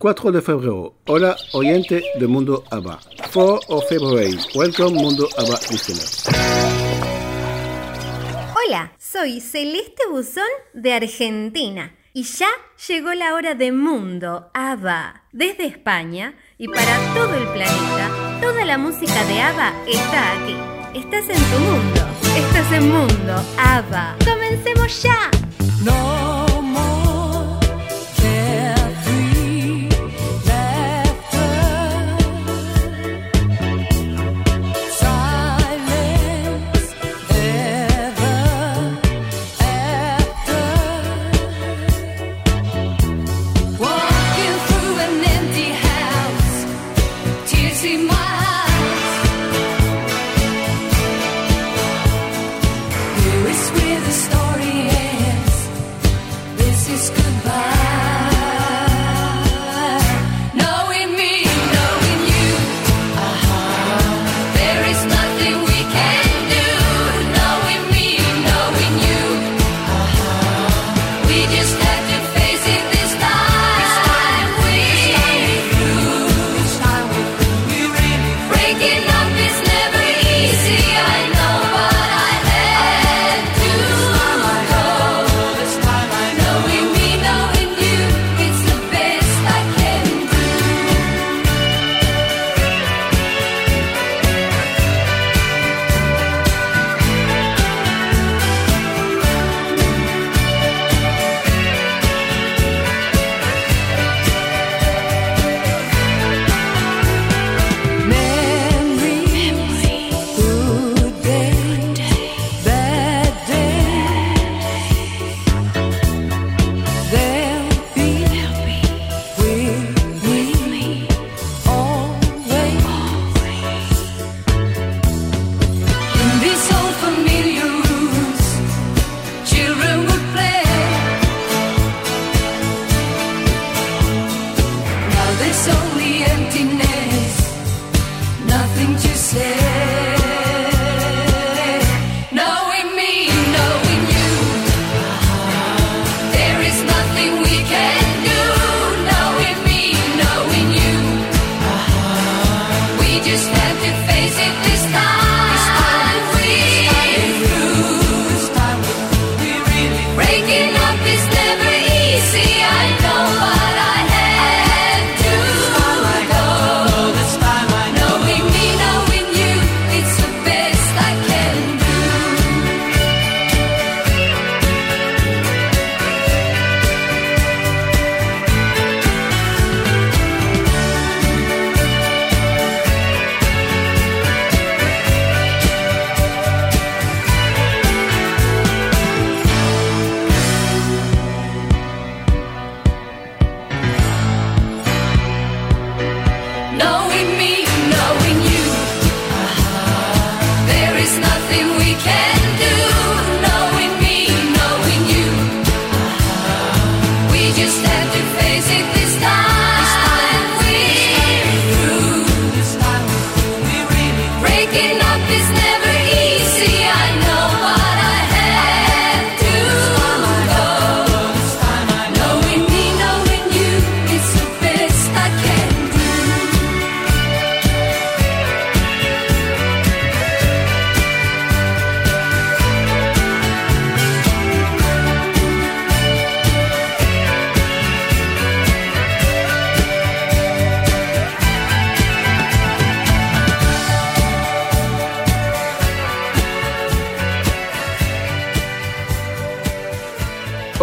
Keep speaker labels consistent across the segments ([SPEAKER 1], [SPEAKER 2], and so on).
[SPEAKER 1] 4 de febrero. Hola, oyente de Mundo ABBA. 4 of February. Welcome, Mundo ABBA listeners.
[SPEAKER 2] Hola, soy Celeste Buzón de Argentina. Y ya llegó la hora de Mundo ABBA. Desde España y para todo el planeta, toda la música de ABBA está aquí. Estás en tu mundo. Estás en Mundo ABBA. ¡Comencemos ya!
[SPEAKER 3] No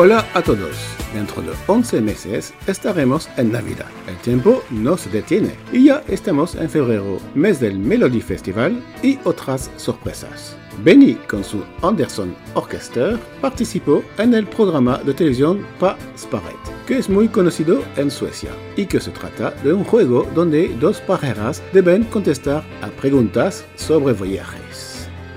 [SPEAKER 1] Hola a todos. Dentro de 11 meses estaremos en Navidad. El tiempo no se detiene y ya estamos en febrero, mes del Melody Festival y otras sorpresas. Benny con su Anderson Orchestra participó en el programa de televisión Pa Sparet, que es muy conocido en Suecia y que se trata de un juego donde dos parejas deben contestar a preguntas sobre viajes.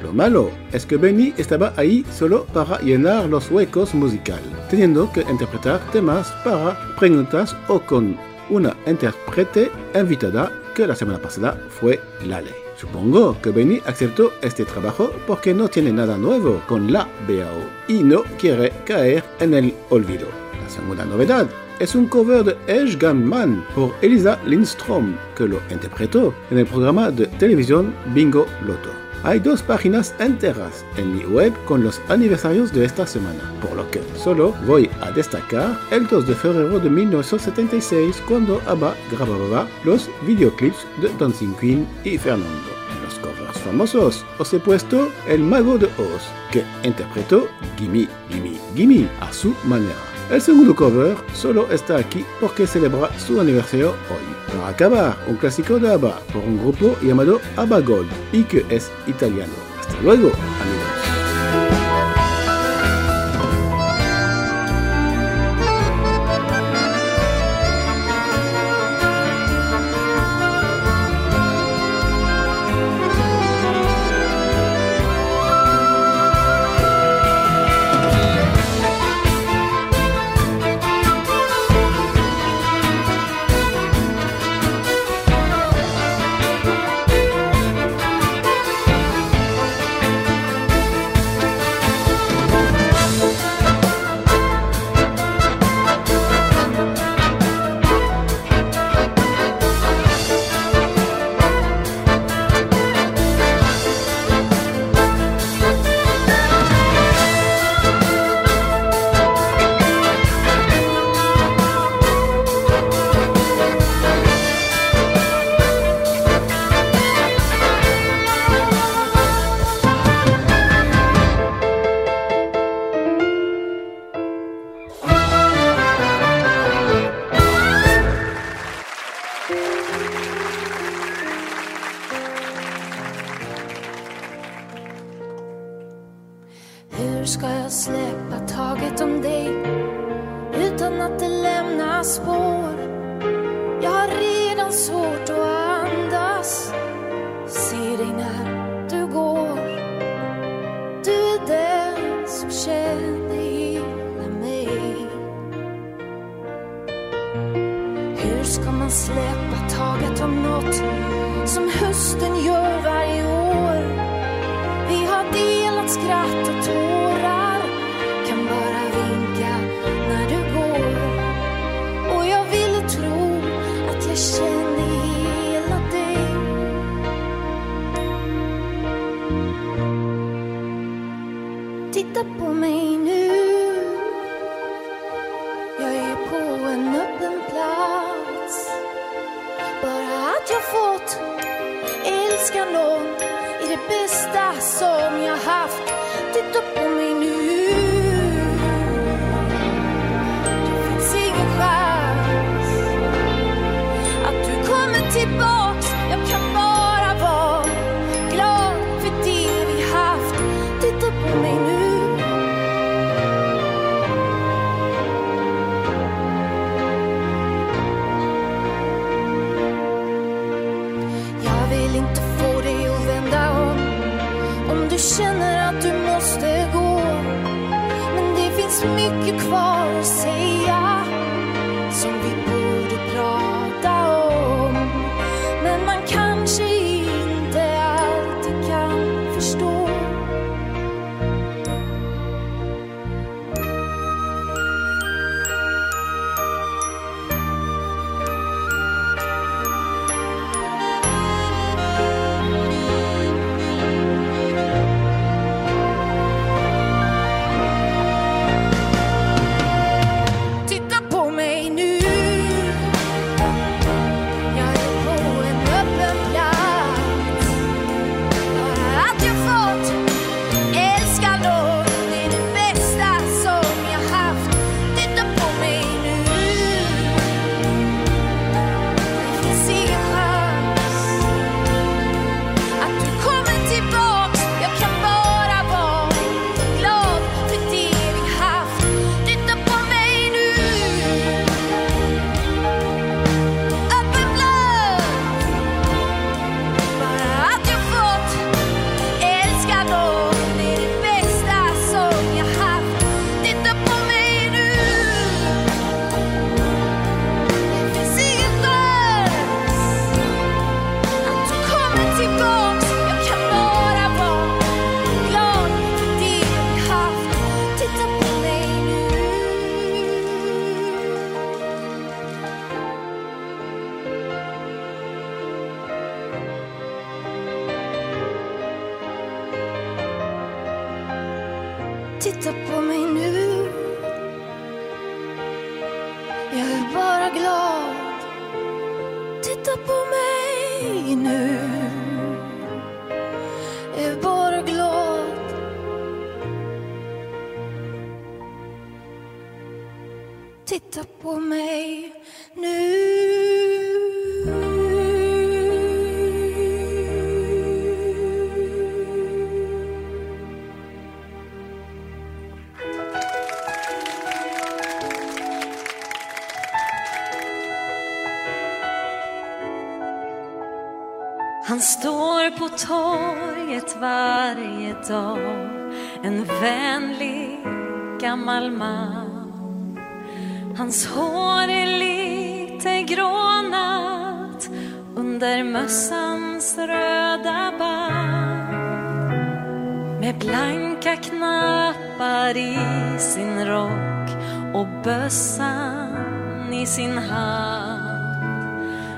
[SPEAKER 1] Lo malo es que Benny estaba ahí solo para llenar los huecos musicales, teniendo que interpretar temas para preguntas o con una intérprete invitada que la semana pasada fue Lale. Supongo que Benny aceptó este trabajo porque no tiene nada nuevo con la BAO y no quiere caer en el olvido. La segunda novedad
[SPEAKER 4] es un cover de Edge Man por Elisa Lindstrom, que lo interpretó en el programa de televisión Bingo Loto. Hay dos páginas enteras en mi web con los aniversarios de esta semana, por lo que solo voy a destacar el 2 de febrero de 1976 cuando ABBA grababa los videoclips de Dancing Queen y Fernando. En los covers famosos os he puesto El Mago de Oz, que interpretó Gimme, Gimme, Gimme a su manera. El segundo cover solo está aquí porque celebra su aniversario hoy. Para acabar, un clásico de ABBA por un grupo llamado ABBA Gold y que es italiano. Hasta luego, amigos.
[SPEAKER 5] Dag. En vänlig gammal man. Hans hår är lite grånat Under mössans röda band. Med blanka knappar i sin rock Och bössan i sin hand.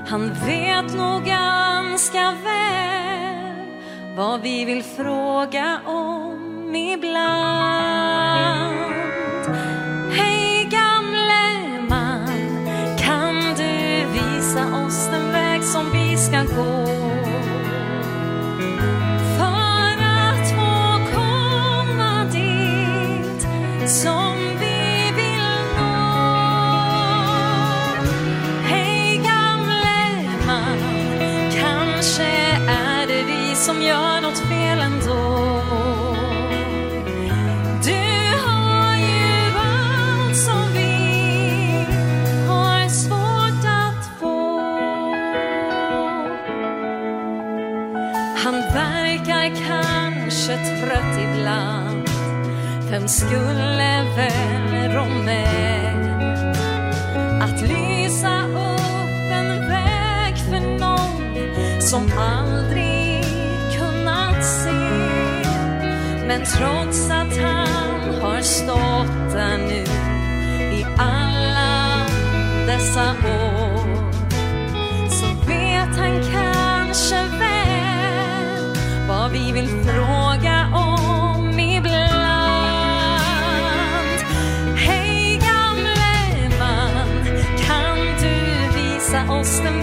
[SPEAKER 5] Han vet nog ganska väl vad vi vill fråga om ibland. Vem skulle väl rå med att lysa upp en väg för någon som aldrig kunnat se. Men trots att han har stått där nu i alla dessa år
[SPEAKER 6] else than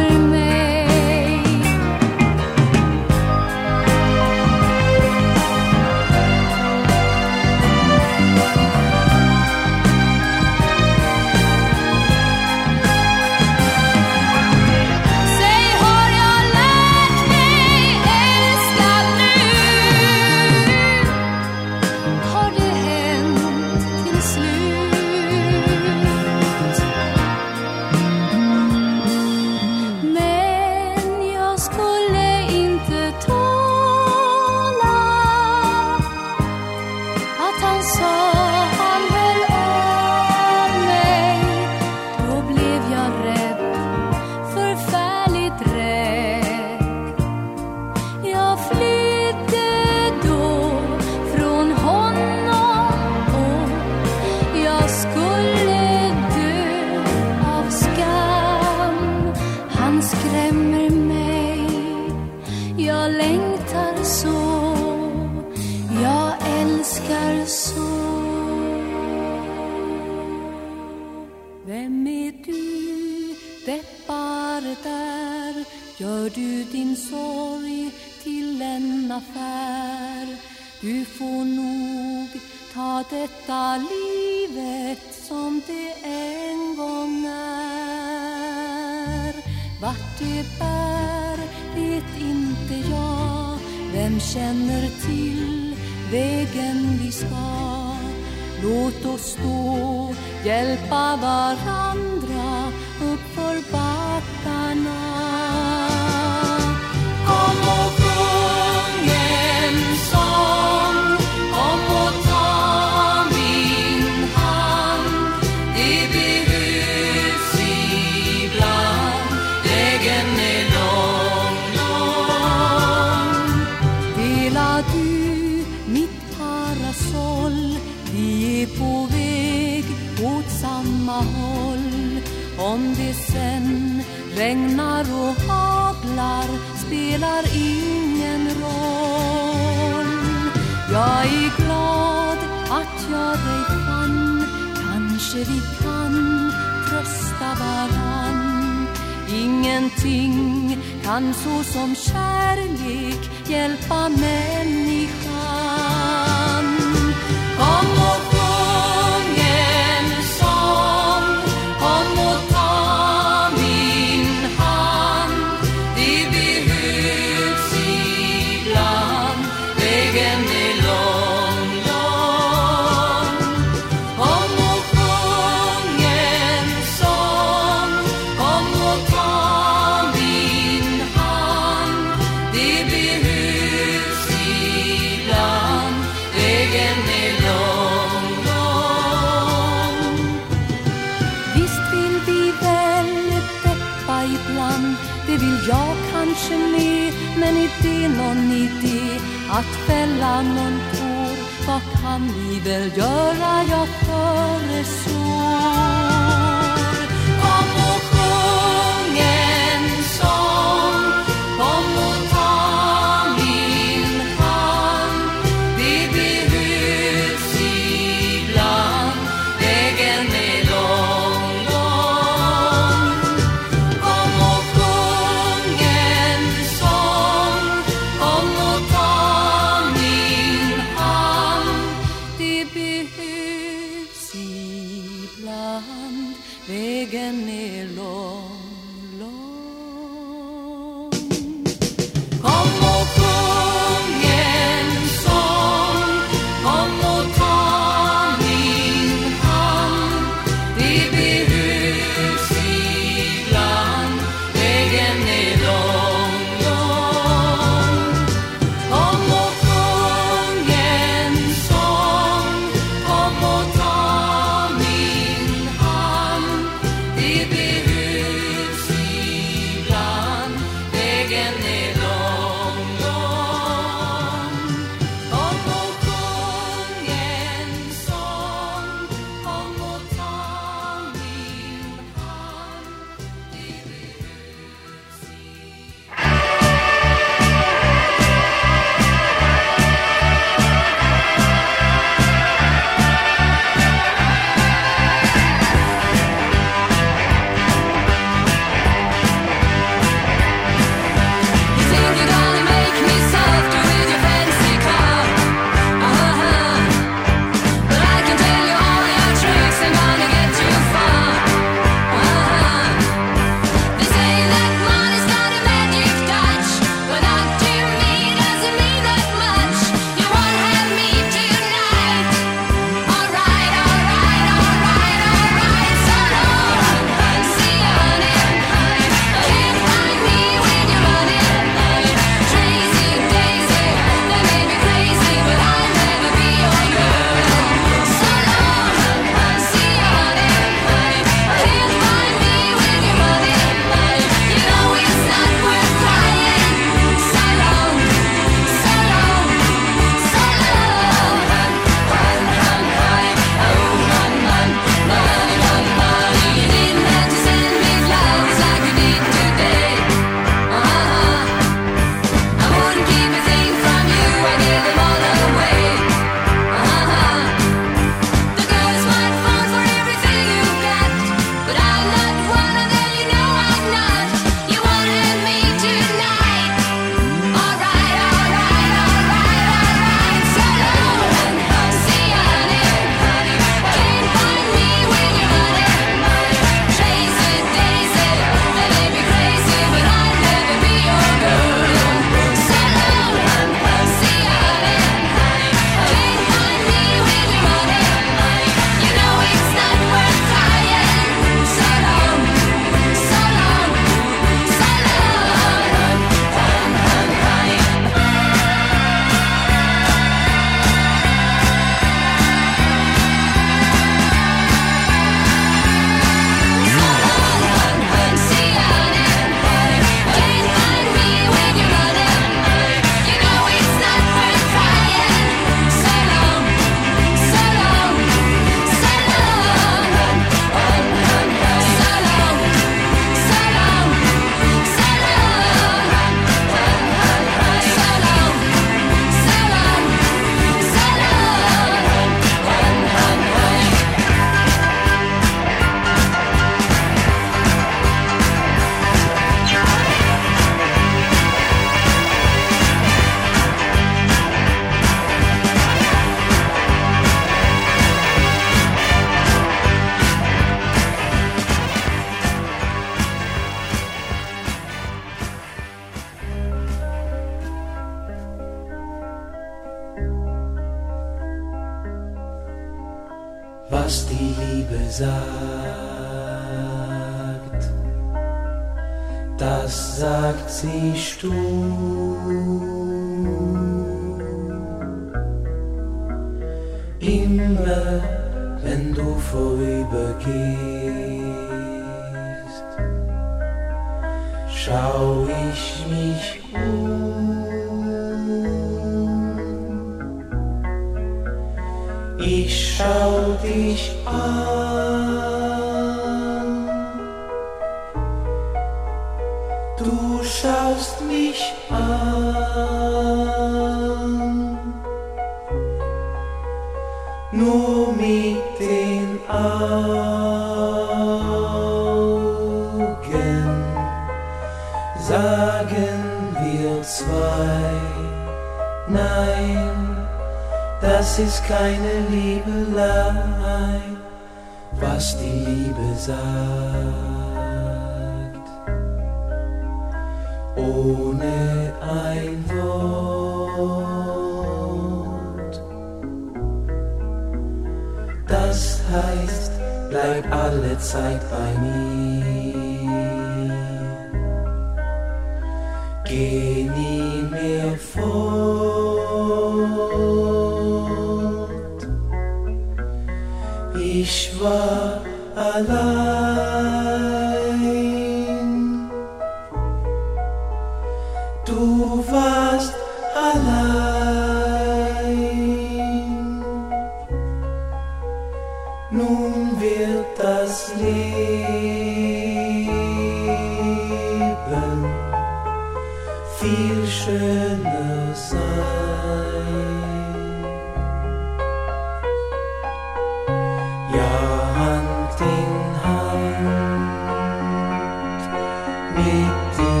[SPEAKER 6] mit dir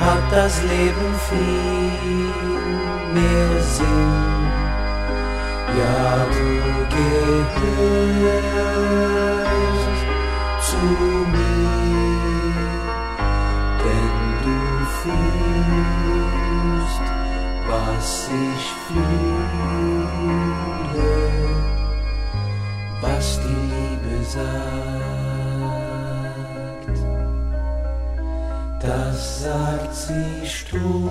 [SPEAKER 6] hat das Leben viel mehr Sinn. Ja, du gehörst zu mir, denn du fühlst, was ich fühle, was die Liebe sagt. das sagt sie stumm.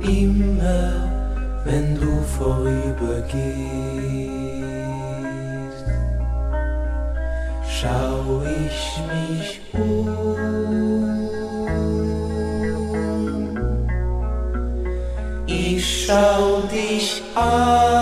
[SPEAKER 6] Immer wenn du vorübergehst, schau ich mich um. Ich schau dich an.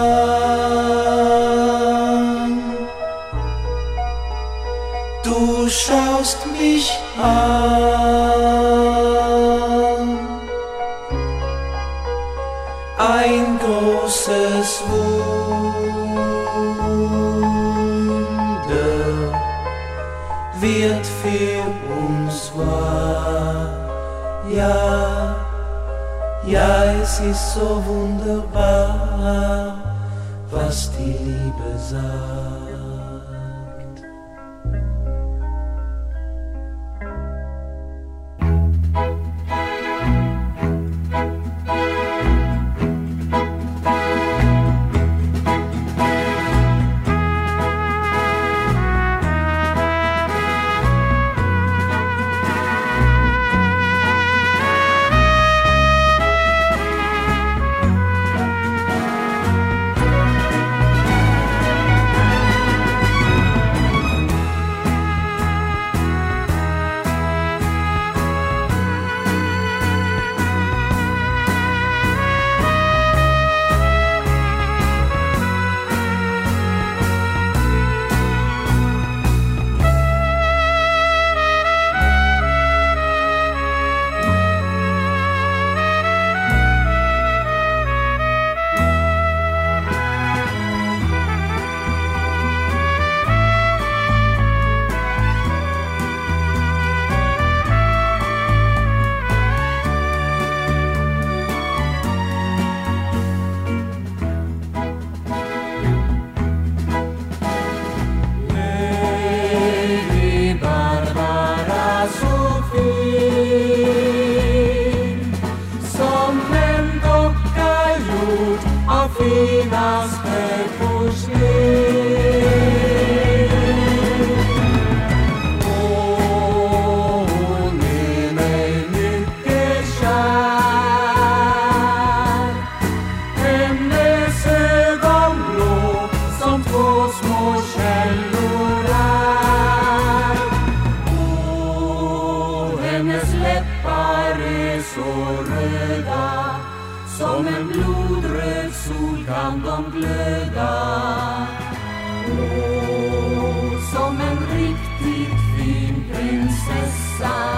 [SPEAKER 3] side.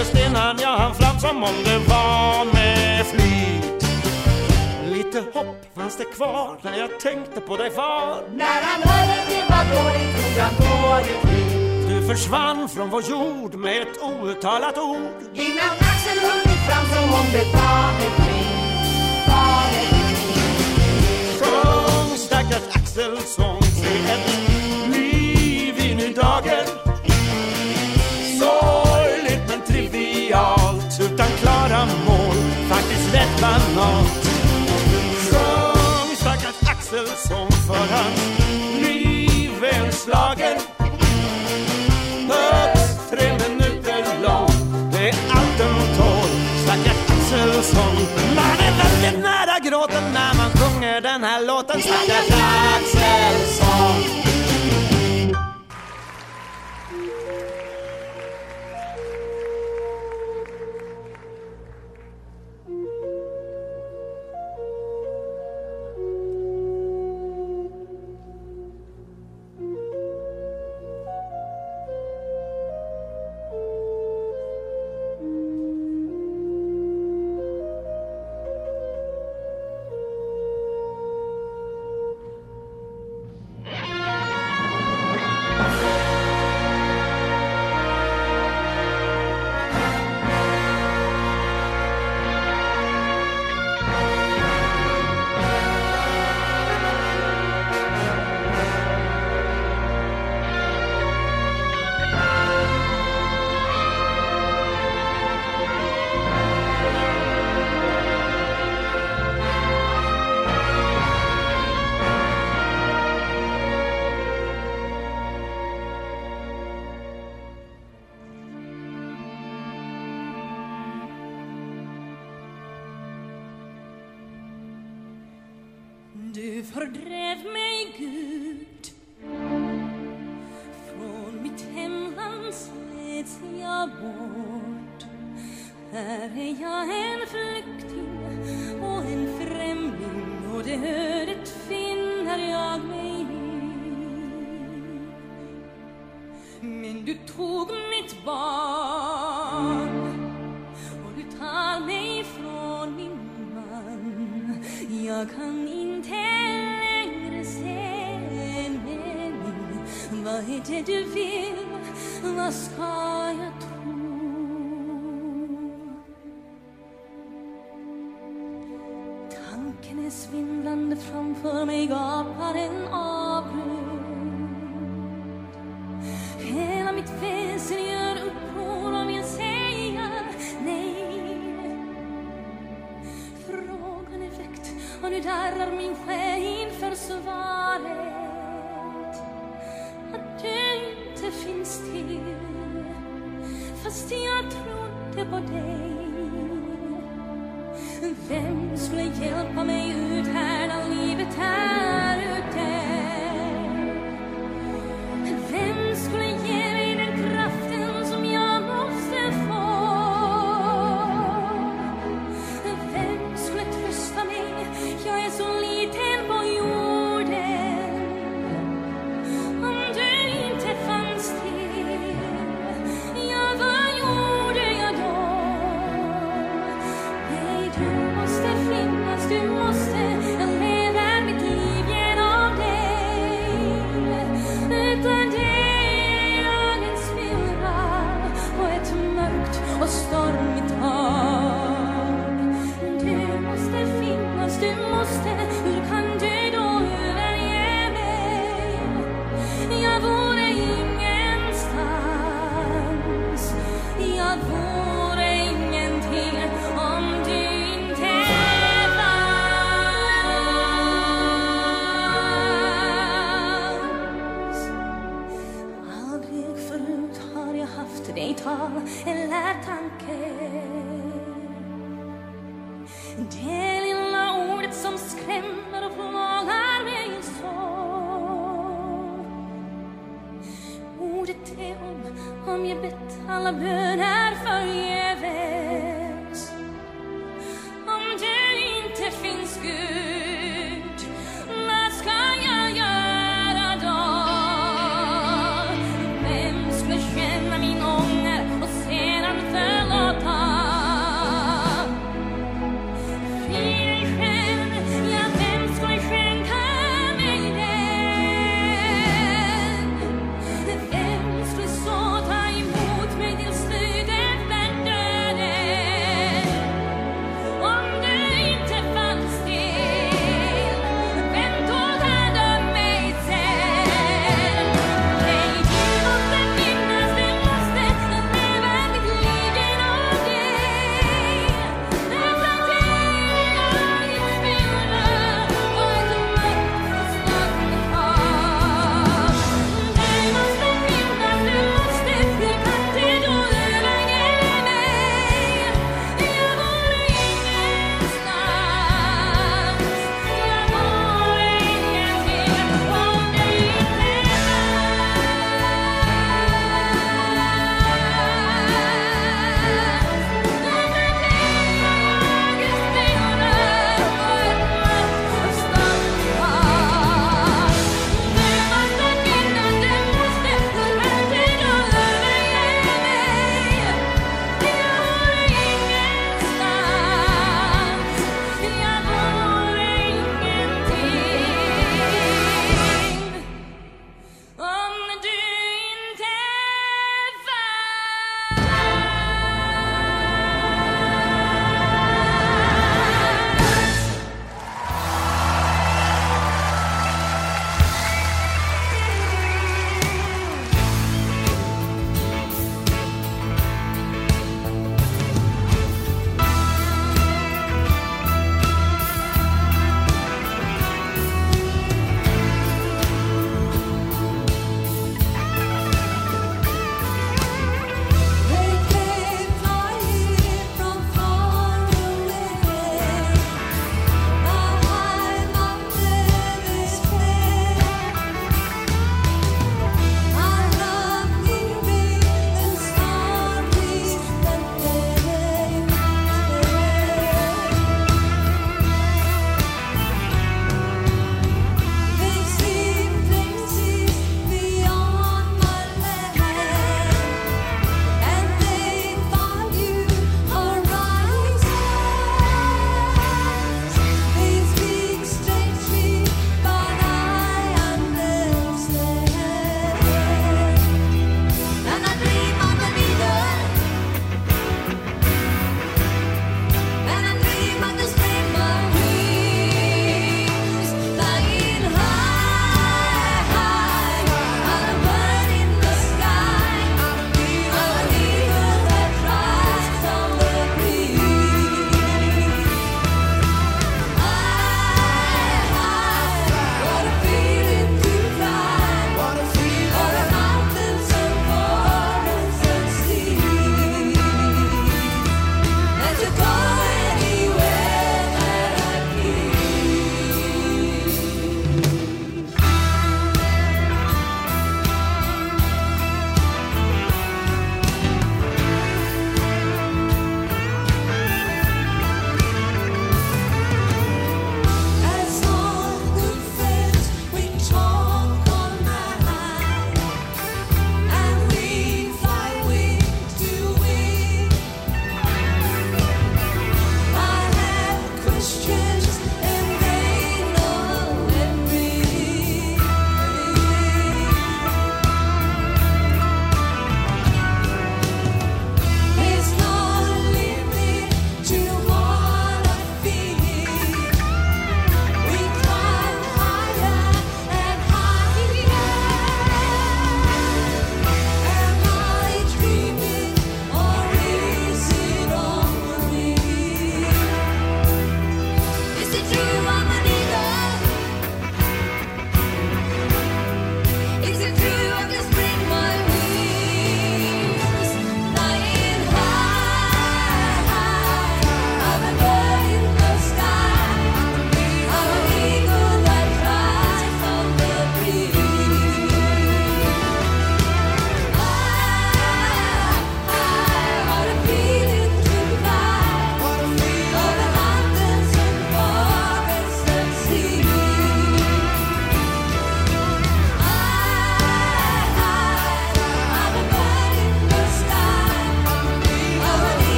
[SPEAKER 3] just
[SPEAKER 7] innan jag hann fram som om det var med flit. Lite hopp fanns det kvar när jag tänkte på dig far
[SPEAKER 6] När han hörde det var dåligt tog han tåget hit
[SPEAKER 7] Du försvann från vår jord med ett outtalat ord.
[SPEAKER 6] Innan axeln hunnit fram som om det var med flit. Var ett pris
[SPEAKER 7] Sjung stackars axelsång, se ett liv i i dagen. låten när man sjunger den här låten.
[SPEAKER 5] Snart är dags finns till Fast jag trodde på dig. Vem skulle hjälpa mig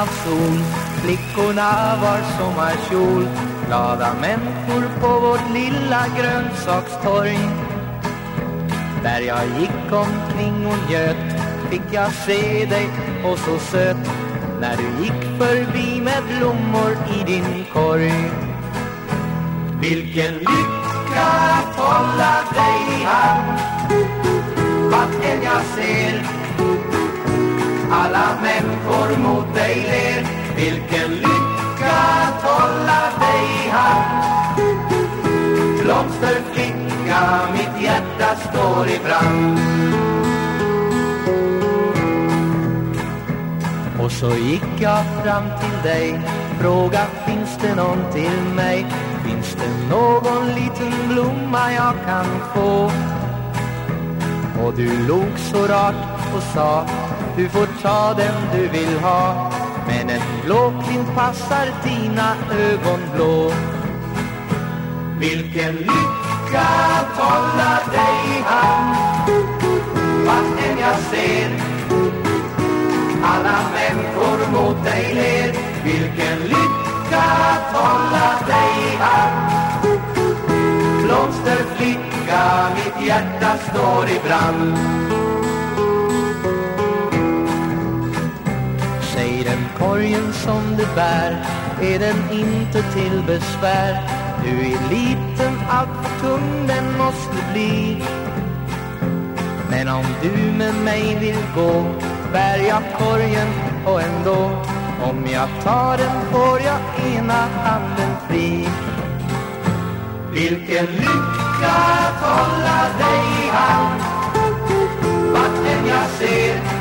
[SPEAKER 5] av
[SPEAKER 8] sol. Flickorna var sommarkjol Glada människor på vårt lilla grönsakstorg. Där jag gick omkring och njöt Fick jag se dig och så söt. När du gick förbi med blommor i din korg. Vilken lycka att hålla dig i hand Vart än jag ser alla människor mot dig ler Vilken lycka att hålla dig i hand Blomsterflicka, mitt hjärta står i brand Och så gick jag fram till dig Fråga, finns det någon till mig? Finns det någon liten blomma jag kan få? Och du log så rart och sa Du får ta den du vill ha. Men en blåklint passar dina ögon blå. Vilken lycka att hålla dig i hand Vart än jag ser. Alla människor mot dig ler. Vilken lycka att hålla dig i hand Blomsterflicka, mitt hjärta står i brand. Sorgen som du bär Är den inte till besvär. Du är liten, allt för tung den måste bli. Men om du med mig vill gå Bär jag korgen och ändå. Om jag tar den får jag ena handen fri. Vilken lycka att hålla dig i hand Vart än jag ser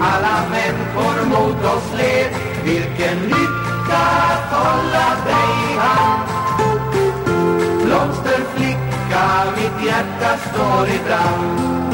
[SPEAKER 8] alla människor mot oss led Vilken lycka att hålla dig i hand? Blomsterflicka, mitt hjärta står i brand.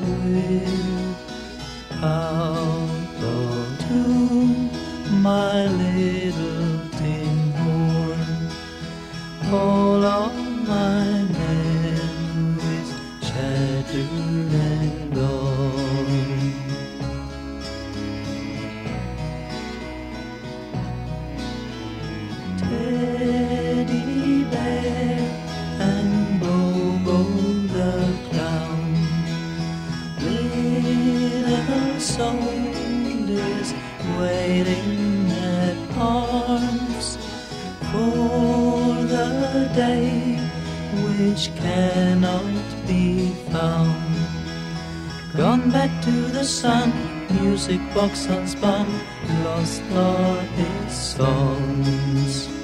[SPEAKER 6] will bow to my lips. Gone back to the sun, music box unspun, lost are his songs.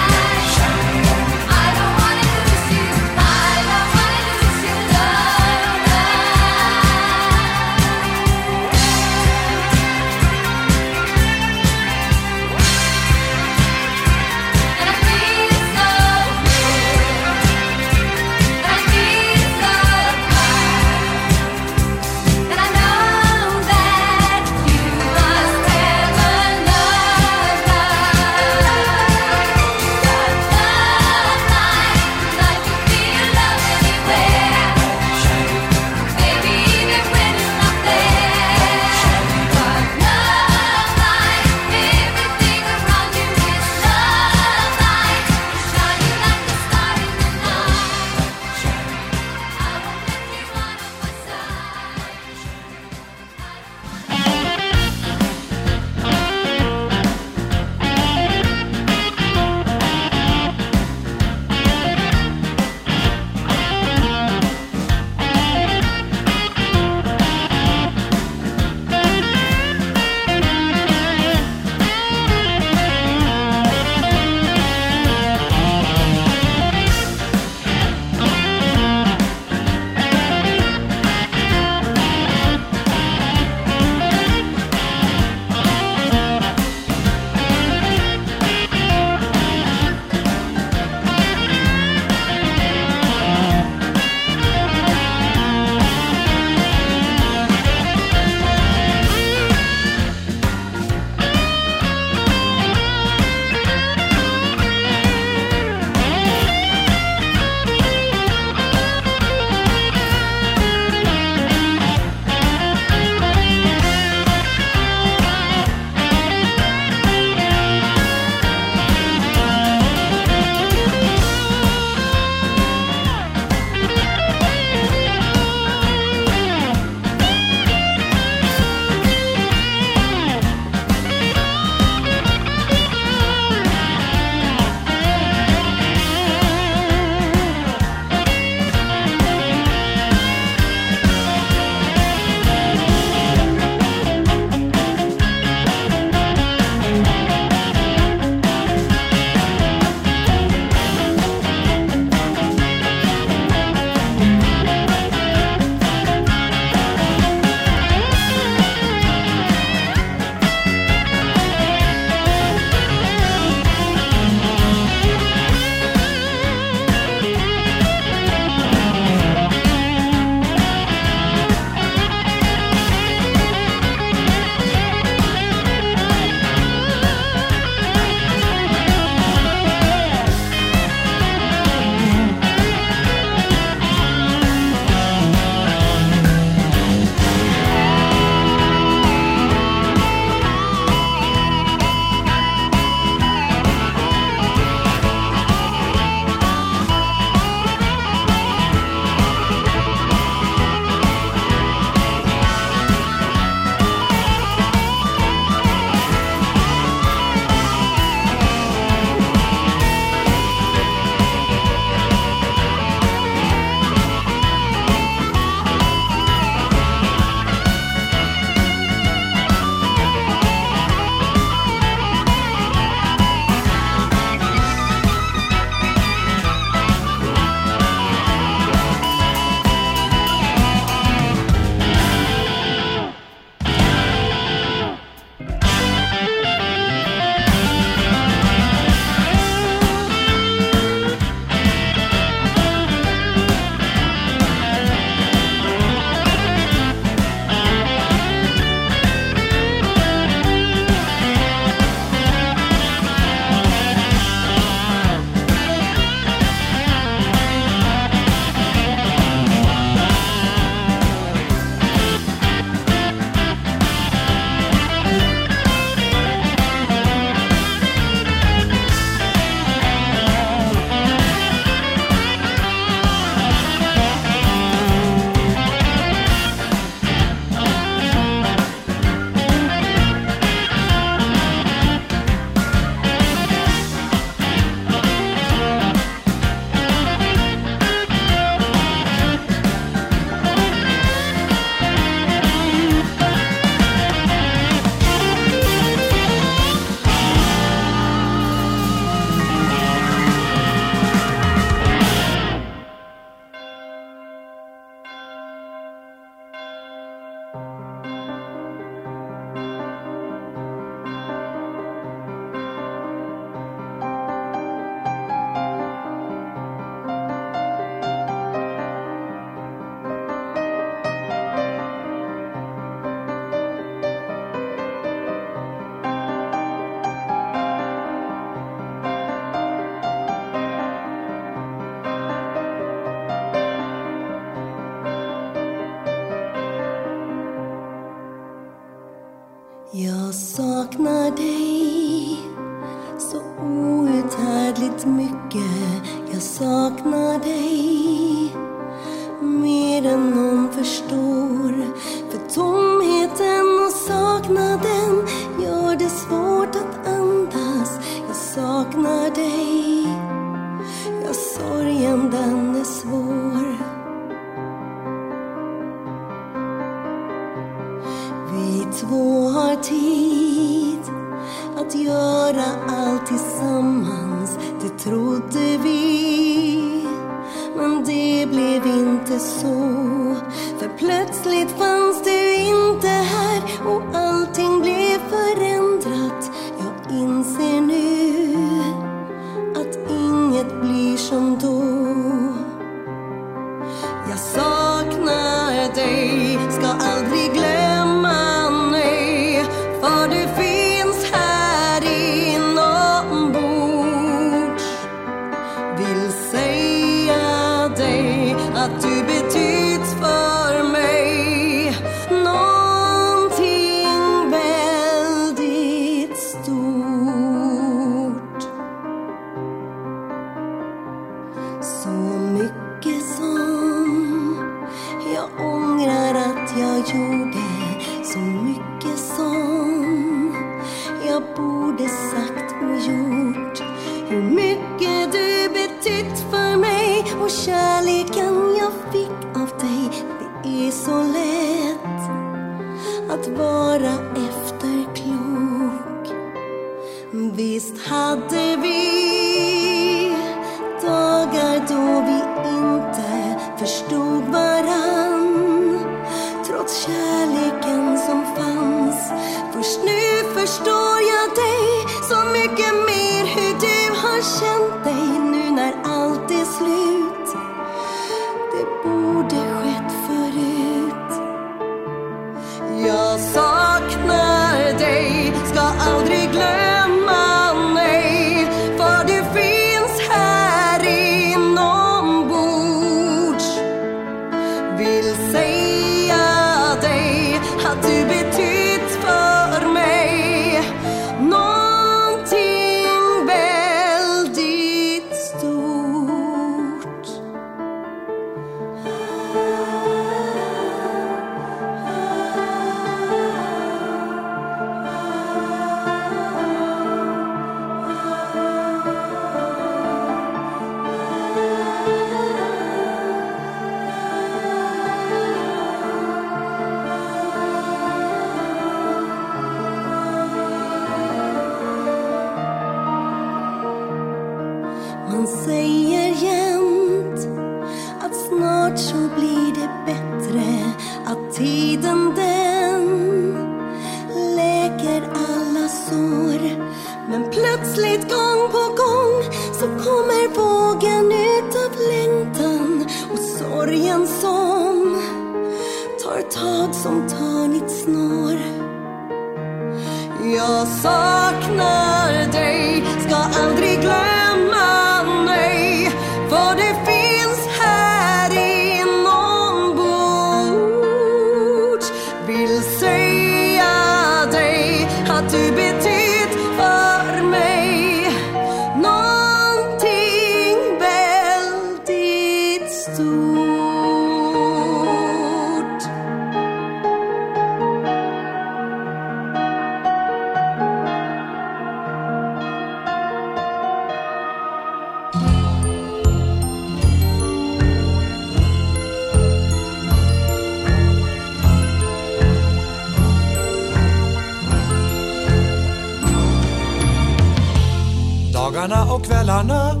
[SPEAKER 6] Sana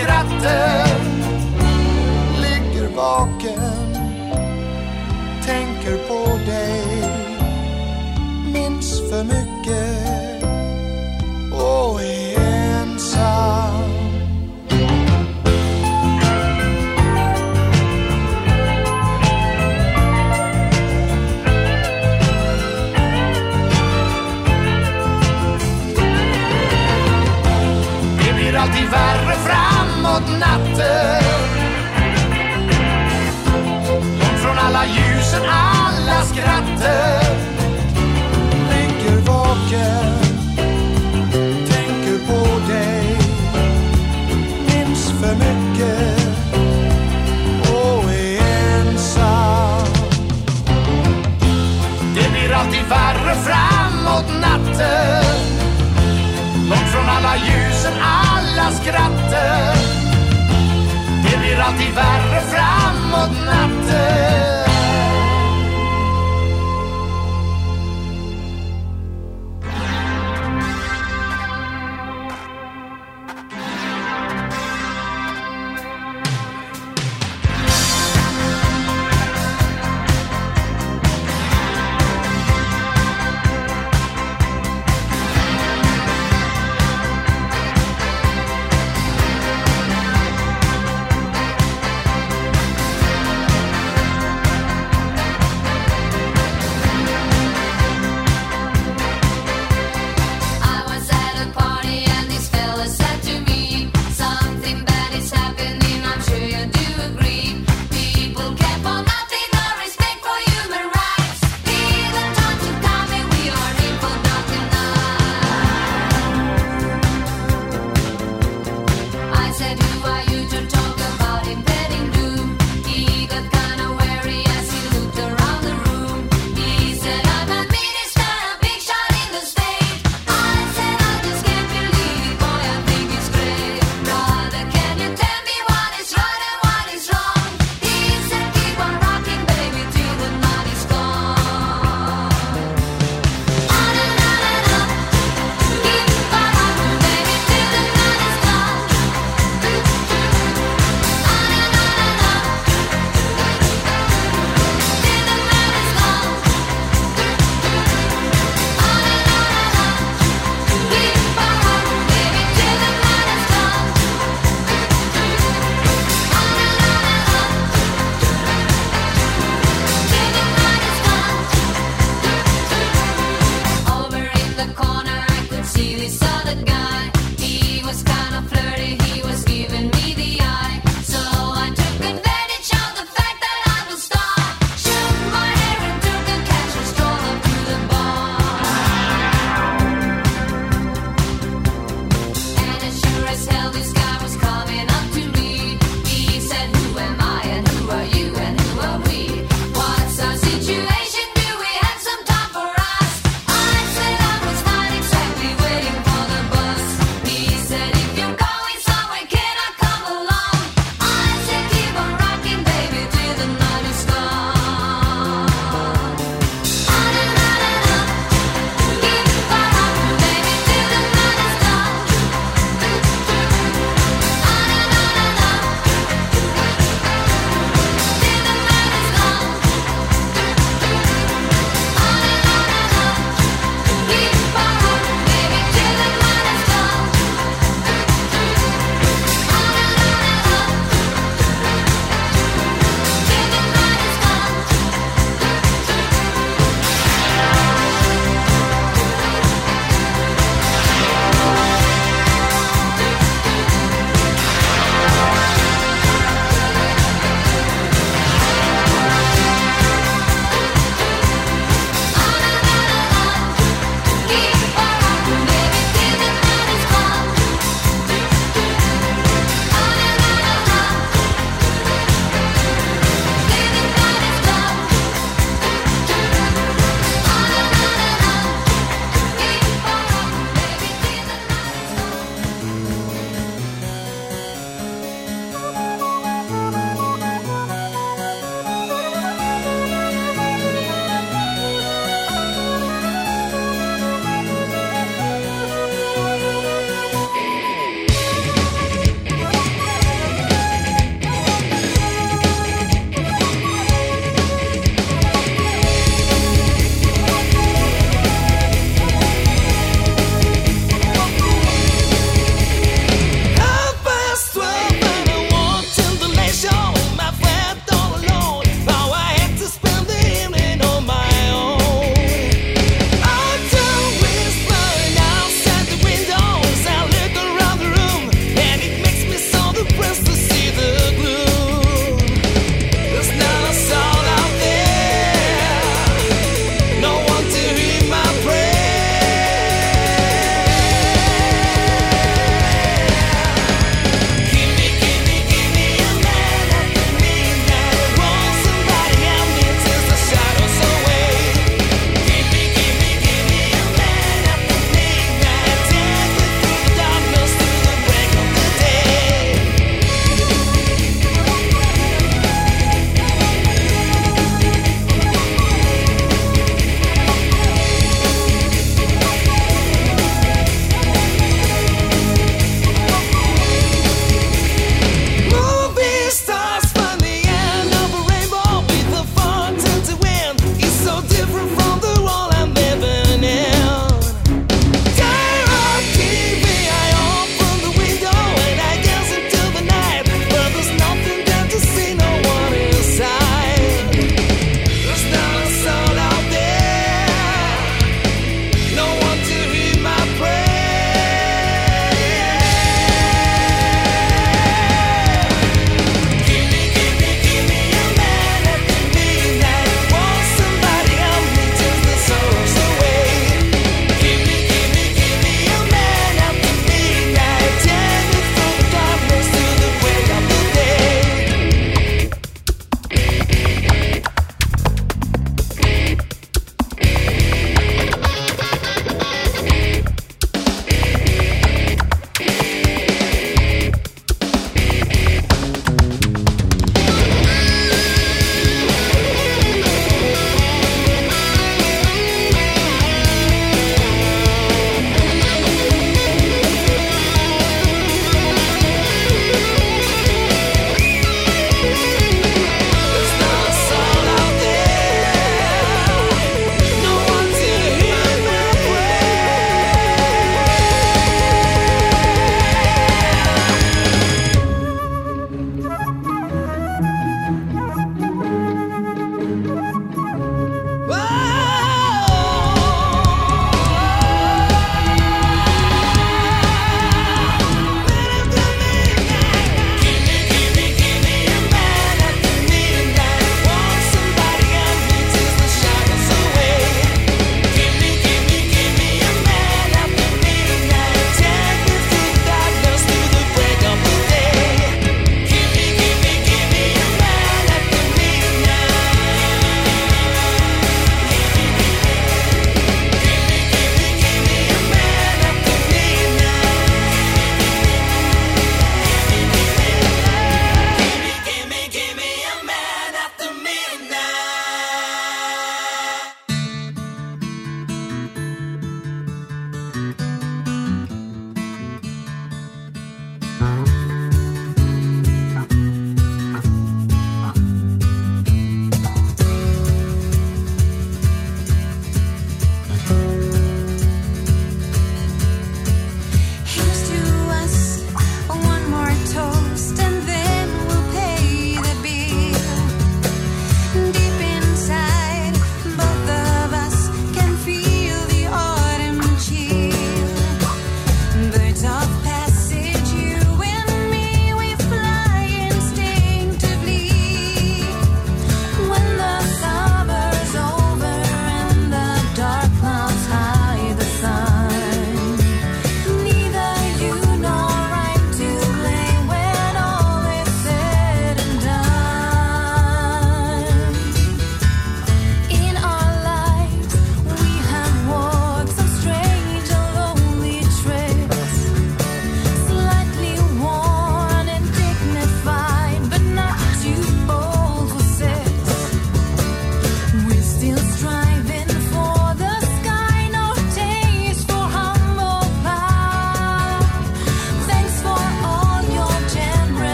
[SPEAKER 6] get out
[SPEAKER 9] there. skrattet Det blir
[SPEAKER 10] alltid värre framåt när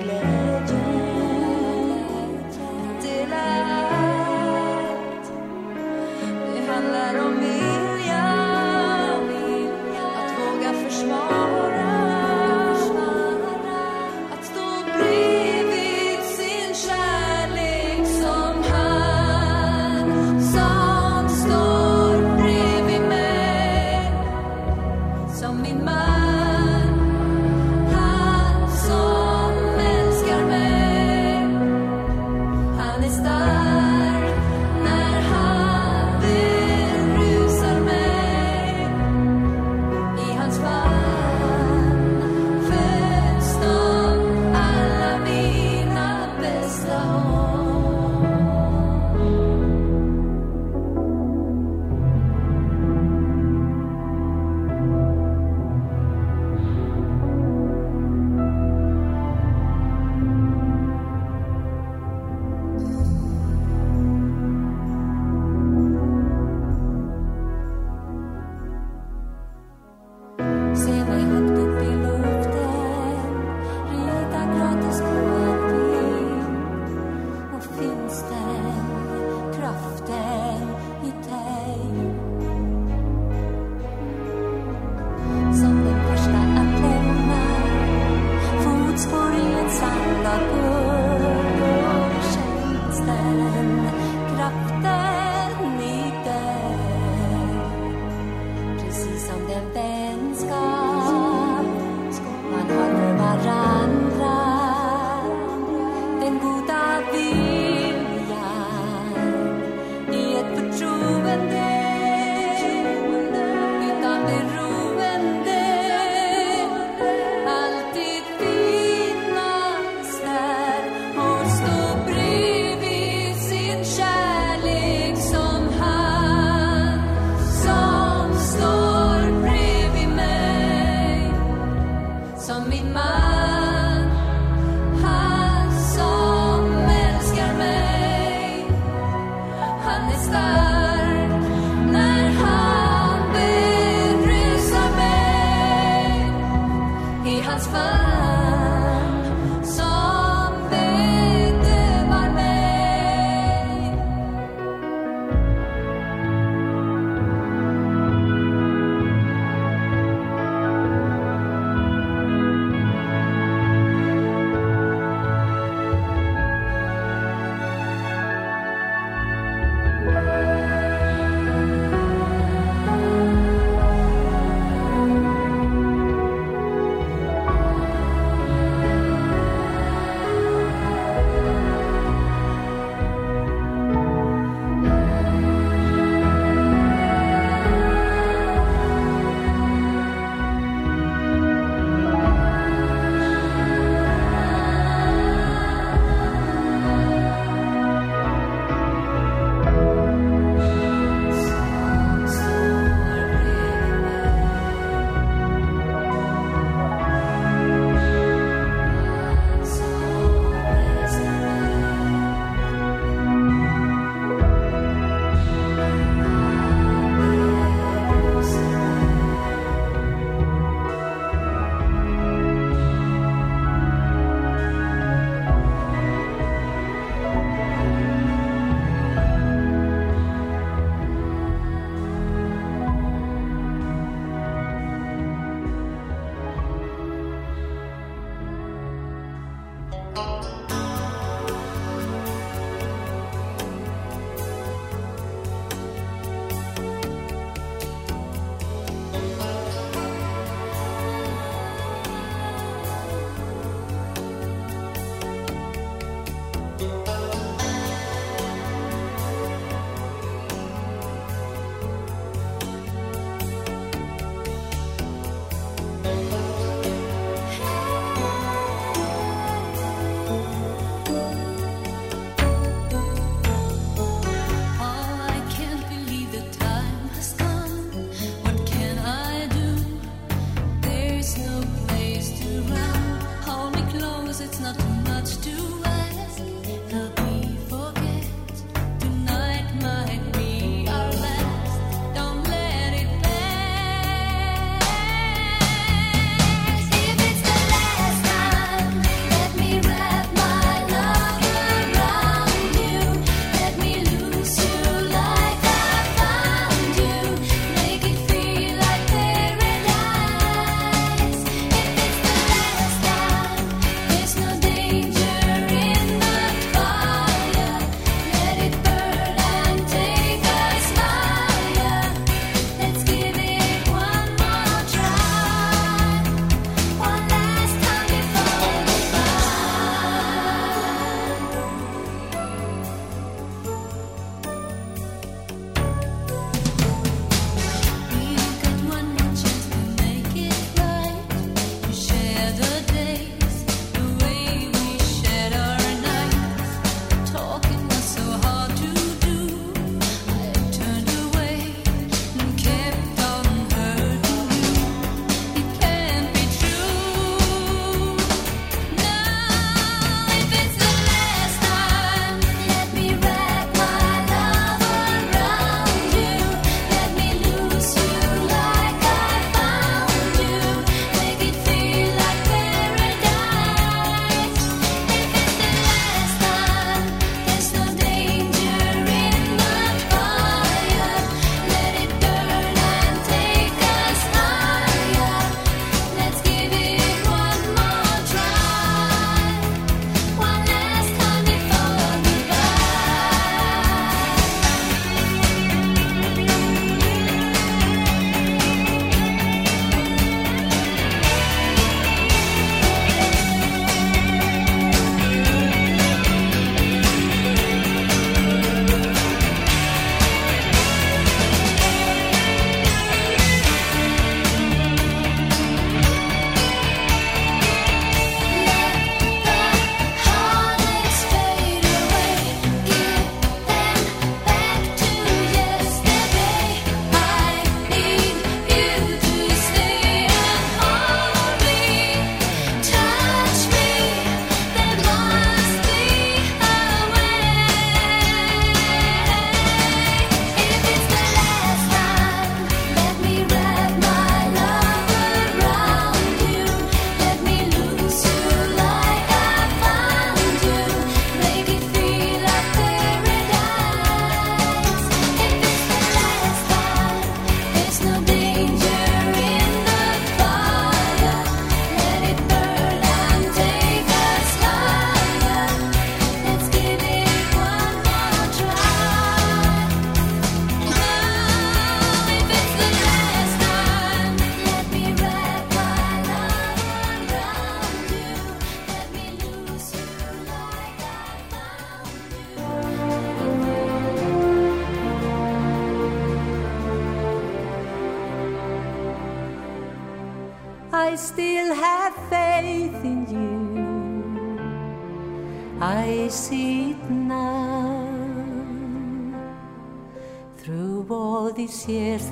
[SPEAKER 3] glad.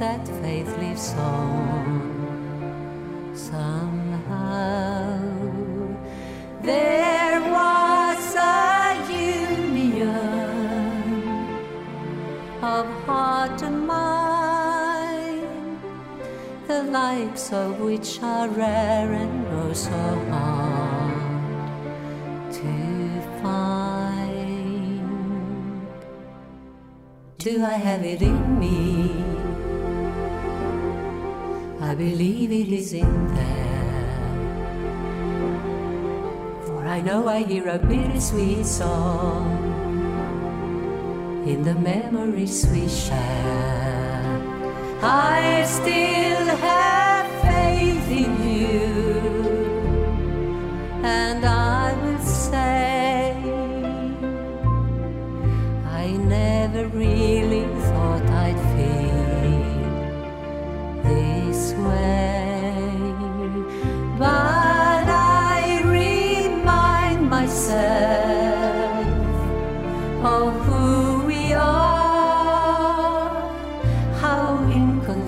[SPEAKER 3] That faith lives on. Somehow, there was a union of heart and mind, the likes of which are rare and oh so hard to find. Do I have it in me? Believe it is in there. For I know I hear a bittersweet song in the memories we share. I still have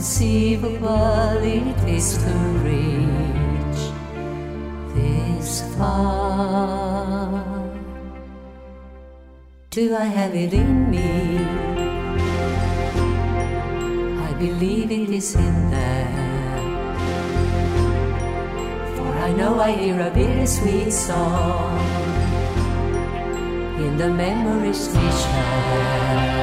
[SPEAKER 3] inconceivable it is to reach this far. Do I have it in me? I believe it is in there. For I know I hear a bittersweet song in the memories we share.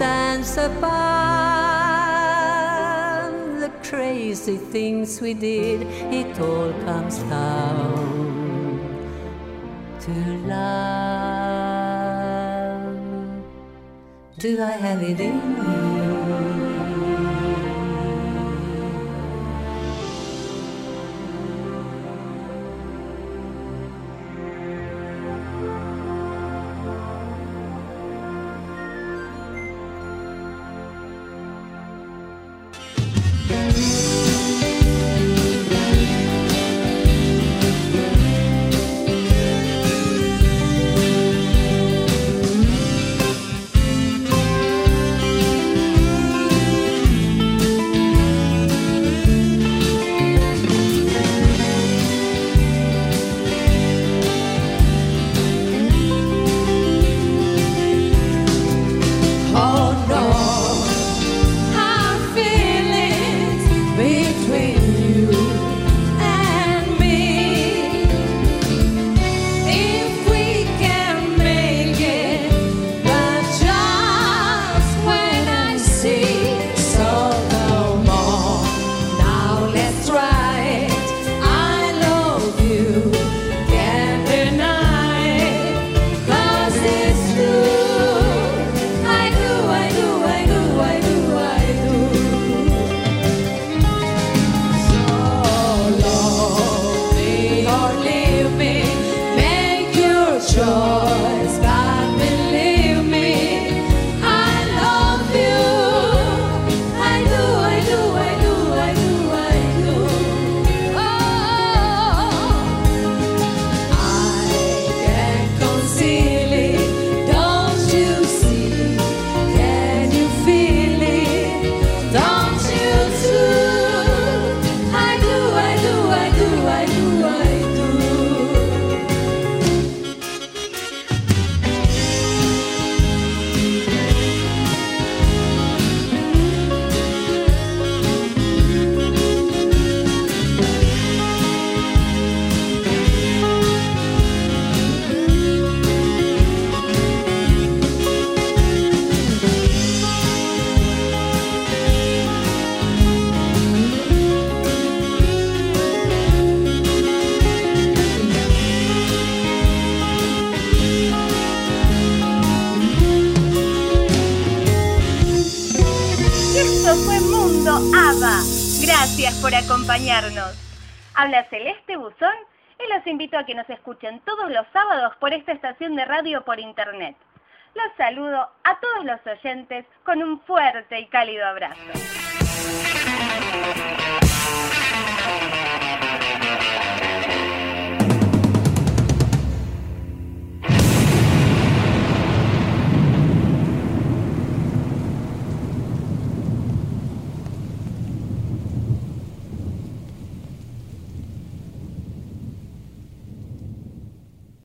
[SPEAKER 3] Stands above the crazy things we did. It all comes down to love. Do I have it in me?
[SPEAKER 11] Habla Celeste Buzón y los invito a que nos escuchen todos los sábados por esta estación de radio por internet. Los saludo a todos los oyentes con un fuerte y cálido abrazo.